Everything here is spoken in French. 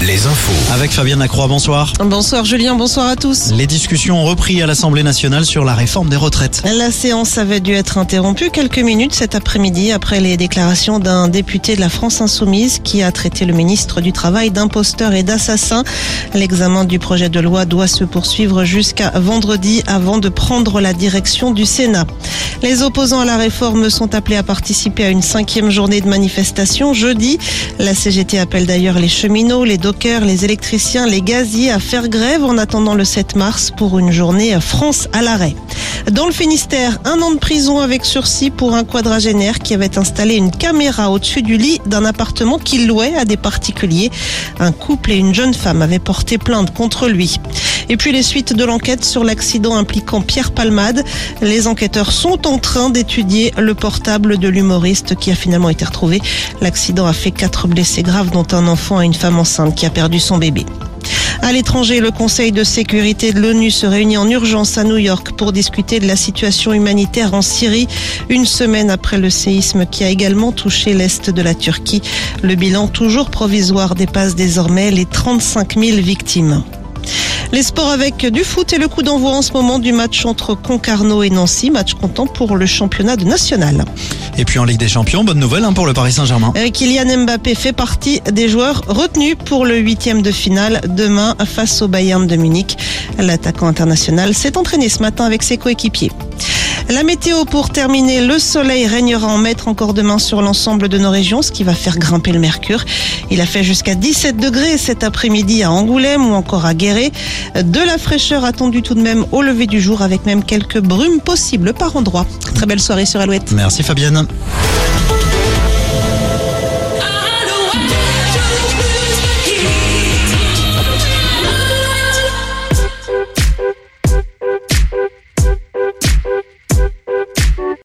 Les infos. Avec Fabienne Lacroix, bonsoir. Bonsoir Julien, bonsoir à tous. Les discussions ont repris à l'Assemblée nationale sur la réforme des retraites. La séance avait dû être interrompue quelques minutes cet après-midi après les déclarations d'un député de la France Insoumise qui a traité le ministre du Travail d'imposteur et d'assassin. L'examen du projet de loi doit se poursuivre jusqu'à vendredi avant de prendre la direction du Sénat. Les opposants à la réforme sont appelés à participer à une cinquième journée de manifestation jeudi. La CGT appelle d'ailleurs les cheminots, les dockers, les électriciens, les gaziers à faire grève en attendant le 7 mars pour une journée France à l'arrêt. Dans le Finistère, un an de prison avec sursis pour un quadragénaire qui avait installé une caméra au-dessus du lit d'un appartement qu'il louait à des particuliers. Un couple et une jeune femme avaient porté plainte contre lui. Et puis les suites de l'enquête sur l'accident impliquant Pierre Palmade. Les enquêteurs sont en train d'étudier le portable de l'humoriste qui a finalement été retrouvé. L'accident a fait quatre blessés graves dont un enfant et une femme enceinte qui a perdu son bébé. À l'étranger, le Conseil de sécurité de l'ONU se réunit en urgence à New York pour discuter de la situation humanitaire en Syrie, une semaine après le séisme qui a également touché l'est de la Turquie. Le bilan toujours provisoire dépasse désormais les 35 000 victimes. Les sports avec du foot et le coup d'envoi en ce moment du match entre Concarneau et Nancy, match comptant pour le championnat de national. Et puis en Ligue des Champions, bonne nouvelle hein, pour le Paris Saint-Germain. Euh, Kylian Mbappé fait partie des joueurs retenus pour le huitième de finale demain face au Bayern de Munich. L'attaquant international s'est entraîné ce matin avec ses coéquipiers. La météo pour terminer, le soleil régnera en maître encore demain sur l'ensemble de nos régions, ce qui va faire grimper le mercure. Il a fait jusqu'à 17 degrés cet après-midi à Angoulême ou encore à Guéret. De la fraîcheur attendue tout de même au lever du jour avec même quelques brumes possibles par endroits. Très belle soirée sur Alouette. Merci Fabienne.